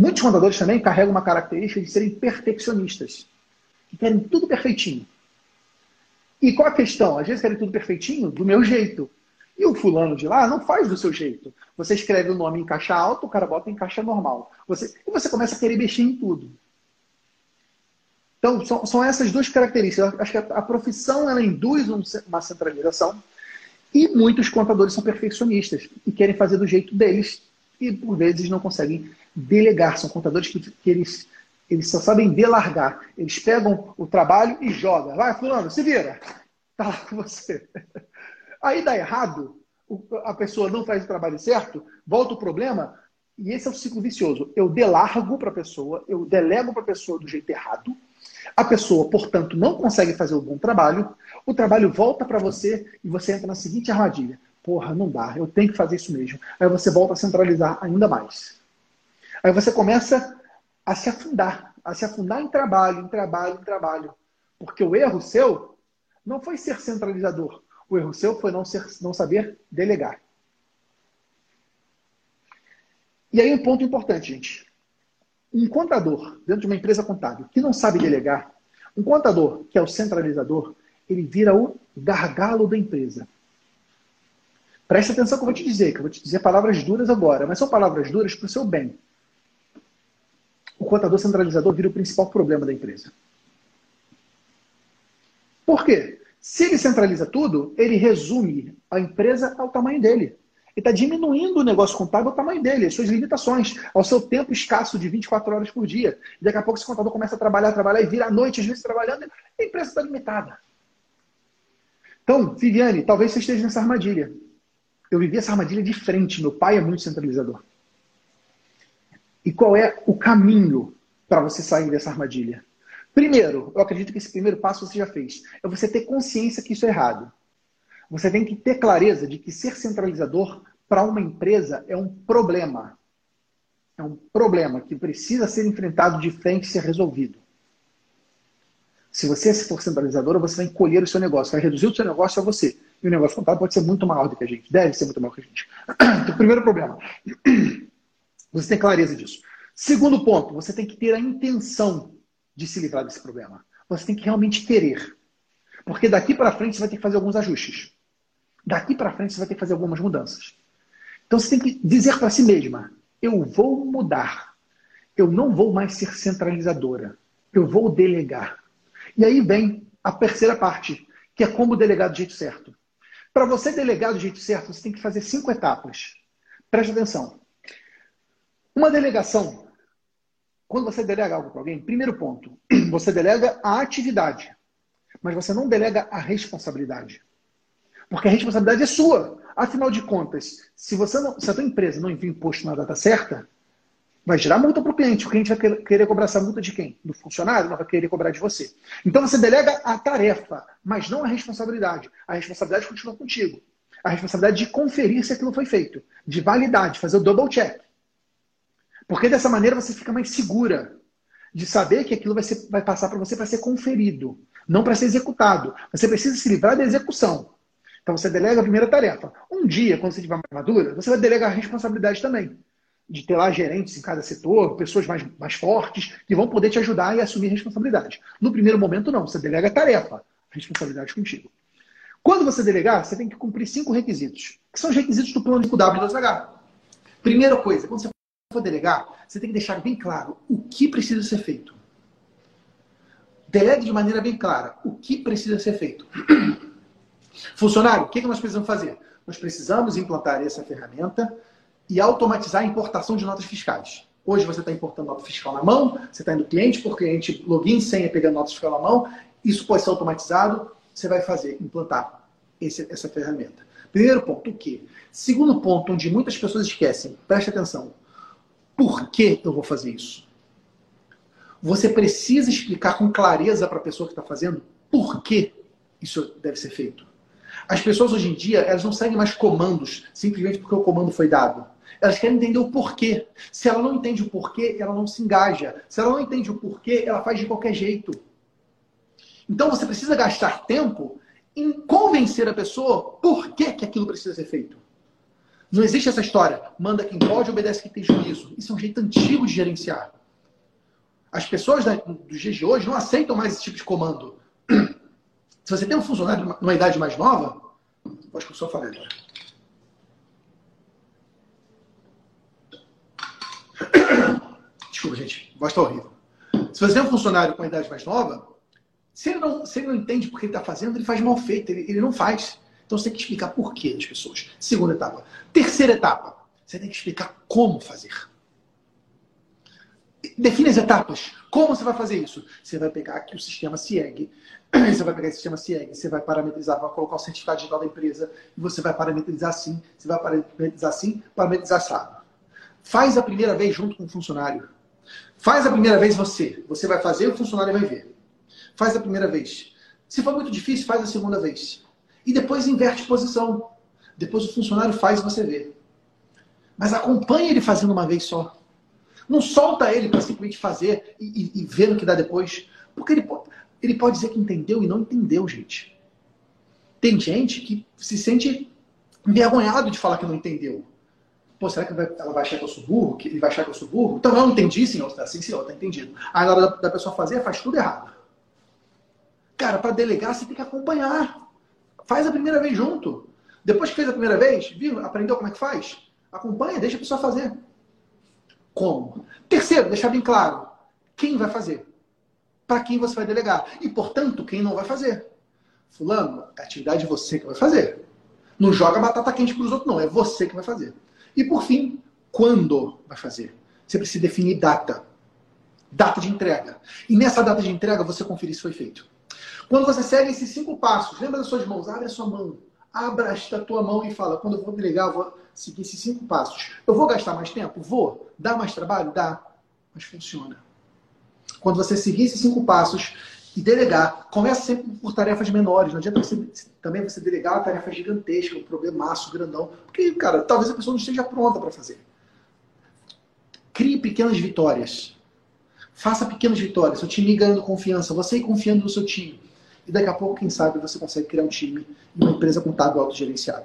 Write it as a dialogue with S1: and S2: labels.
S1: Muitos contadores também carregam uma característica de serem perfeccionistas, que querem tudo perfeitinho. E qual a questão? Às vezes querem tudo perfeitinho do meu jeito. E o fulano de lá não faz do seu jeito. Você escreve o nome em caixa alta, o cara bota em caixa normal. Você, e você começa a querer mexer em tudo. Então, são, são essas duas características. Eu acho que a, a profissão ela induz um, uma centralização e muitos contadores são perfeccionistas e querem fazer do jeito deles e, por vezes, não conseguem delegar. São contadores que, que eles, eles só sabem delargar. Eles pegam o trabalho e jogam. Vai, fulano, se vira. Tá lá com você. Aí dá errado, a pessoa não faz o trabalho certo, volta o problema, e esse é o ciclo vicioso. Eu delargo para a pessoa, eu delego para a pessoa do jeito errado, a pessoa, portanto, não consegue fazer o bom trabalho, o trabalho volta para você e você entra na seguinte armadilha. Porra, não dá, eu tenho que fazer isso mesmo. Aí você volta a centralizar ainda mais. Aí você começa a se afundar, a se afundar em trabalho, em trabalho, em trabalho. Porque o erro seu não foi ser centralizador. O erro seu foi não, ser, não saber delegar. E aí um ponto importante, gente. Um contador dentro de uma empresa contábil que não sabe delegar, um contador que é o centralizador, ele vira o gargalo da empresa. Preste atenção que eu vou te dizer, que eu vou te dizer palavras duras agora, mas são palavras duras para o seu bem. O contador centralizador vira o principal problema da empresa. Por quê? Se ele centraliza tudo, ele resume a empresa ao tamanho dele. Ele está diminuindo o negócio contábil ao tamanho dele, às suas limitações, ao seu tempo escasso de 24 horas por dia. E daqui a pouco esse contador começa a trabalhar, trabalhar e vira à noite, às vezes trabalhando, a empresa está limitada. Então, Viviane, talvez você esteja nessa armadilha. Eu vivi essa armadilha de frente. Meu pai é muito centralizador. E qual é o caminho para você sair dessa armadilha? Primeiro, eu acredito que esse primeiro passo você já fez. É você ter consciência que isso é errado. Você tem que ter clareza de que ser centralizador para uma empresa é um problema. É um problema que precisa ser enfrentado de frente e ser resolvido. Se você for centralizadora, você vai encolher o seu negócio, vai reduzir o seu negócio a você. E o negócio contábil pode ser muito maior do que a gente, deve ser muito maior que a gente. Então, primeiro problema. Você tem clareza disso. Segundo ponto, você tem que ter a intenção de se livrar desse problema. Você tem que realmente querer. Porque daqui para frente você vai ter que fazer alguns ajustes. Daqui para frente você vai ter que fazer algumas mudanças. Então você tem que dizer para si mesma: eu vou mudar. Eu não vou mais ser centralizadora. Eu vou delegar. E aí vem a terceira parte, que é como delegar do jeito certo. Para você delegar do jeito certo, você tem que fazer cinco etapas. Preste atenção. Uma delegação quando você delega algo para alguém, primeiro ponto, você delega a atividade, mas você não delega a responsabilidade. Porque a responsabilidade é sua. Afinal de contas, se, você não, se a tua empresa não envia imposto na data certa, vai gerar multa para o cliente. O cliente vai querer cobrar essa multa de quem? Do funcionário? Não vai querer cobrar de você. Então você delega a tarefa, mas não a responsabilidade. A responsabilidade continua contigo. A responsabilidade de conferir se aquilo foi feito, de validar, de fazer o double check. Porque dessa maneira você fica mais segura de saber que aquilo vai, ser, vai passar para você para ser conferido, não para ser executado. Você precisa se livrar da execução. Então você delega a primeira tarefa. Um dia, quando você estiver mais madura, você vai delegar a responsabilidade também. De ter lá gerentes em cada setor, pessoas mais, mais fortes, que vão poder te ajudar e assumir responsabilidade. No primeiro momento, não. Você delega a tarefa, responsabilidade contigo. Quando você delegar, você tem que cumprir cinco requisitos, que são os requisitos do plano de W2H. Primeira coisa, quando você for delegar, você tem que deixar bem claro o que precisa ser feito. Delegue de maneira bem clara o que precisa ser feito. Funcionário, o que nós precisamos fazer? Nós precisamos implantar essa ferramenta e automatizar a importação de notas fiscais. Hoje você está importando nota fiscal na mão, você está indo cliente por cliente, login, senha, pegando nota fiscal na mão. Isso pode ser automatizado. Você vai fazer, implantar esse, essa ferramenta. Primeiro ponto, o que? Segundo ponto, onde muitas pessoas esquecem, preste atenção. Por que eu vou fazer isso? Você precisa explicar com clareza para a pessoa que está fazendo por que isso deve ser feito. As pessoas hoje em dia, elas não seguem mais comandos simplesmente porque o comando foi dado. Elas querem entender o porquê. Se ela não entende o porquê, ela não se engaja. Se ela não entende o porquê, ela faz de qualquer jeito. Então você precisa gastar tempo em convencer a pessoa por que, que aquilo precisa ser feito. Não existe essa história. Manda quem pode, obedece quem tem juízo. Isso é um jeito antigo de gerenciar. As pessoas dos dias de hoje não aceitam mais esse tipo de comando. Se você tem um funcionário numa idade mais nova, acho que eu só agora. Desculpa, gente. Voz está horrível. Se você tem um funcionário com uma idade mais nova, se ele não, se ele não entende por que ele está fazendo, ele faz mal feito, ele, ele não faz. Então você tem que explicar por quê das pessoas. Segunda etapa. Terceira etapa. Você tem que explicar como fazer. Define as etapas. Como você vai fazer isso? Você vai pegar aqui o sistema CIEG. Você vai pegar esse sistema CIEG, você vai parametrizar, vai colocar o certificado digital da empresa, e você vai parametrizar assim, você vai parametrizar assim, parametrizar assim. Faz a primeira vez junto com o funcionário. Faz a primeira vez você. Você vai fazer, o funcionário vai ver. Faz a primeira vez. Se for muito difícil, faz a segunda vez. E depois inverte posição. Depois o funcionário faz e você vê. Mas acompanha ele fazendo uma vez só. Não solta ele para simplesmente fazer e, e, e, ver o que dá depois. Porque ele pode, ele pode dizer que entendeu e não entendeu, gente. Tem gente que se sente envergonhado de falar que não entendeu. Pô, será que ela vai achar que eu sou burro? Que ele vai achar que eu sou burro? Então, eu não entendi, senhor. Sim, senhor, tá entendido. Aí, na hora da pessoa fazer, faz tudo errado. Cara, para delegar, você tem que acompanhar. Faz a primeira vez junto. Depois que fez a primeira vez, viu? Aprendeu como é que faz? Acompanha, deixa a pessoa fazer. Como? Terceiro, deixar bem claro. Quem vai fazer? Para quem você vai delegar? E, portanto, quem não vai fazer? Fulano, a atividade é você que vai fazer. Não joga batata quente para os outros, não. É você que vai fazer. E por fim, quando vai fazer? Você precisa definir data. Data de entrega. E nessa data de entrega você conferir se foi feito. Quando você segue esses cinco passos, lembra das suas mãos, abre a sua mão. Abra esta tua mão e fala: quando eu vou delegar, eu vou seguir esses cinco passos. Eu vou gastar mais tempo? Vou. Dá mais trabalho? Dá. Mas funciona. Quando você seguir esses cinco passos, e delegar. Começa sempre por tarefas menores. Não adianta você, também você delegar uma tarefa gigantesca, um problemaço grandão. Porque, cara, talvez a pessoa não esteja pronta para fazer. Crie pequenas vitórias. Faça pequenas vitórias. Seu time ganhando confiança. Você confiando no seu time. E daqui a pouco, quem sabe, você consegue criar um time e uma empresa contábil autogerenciável.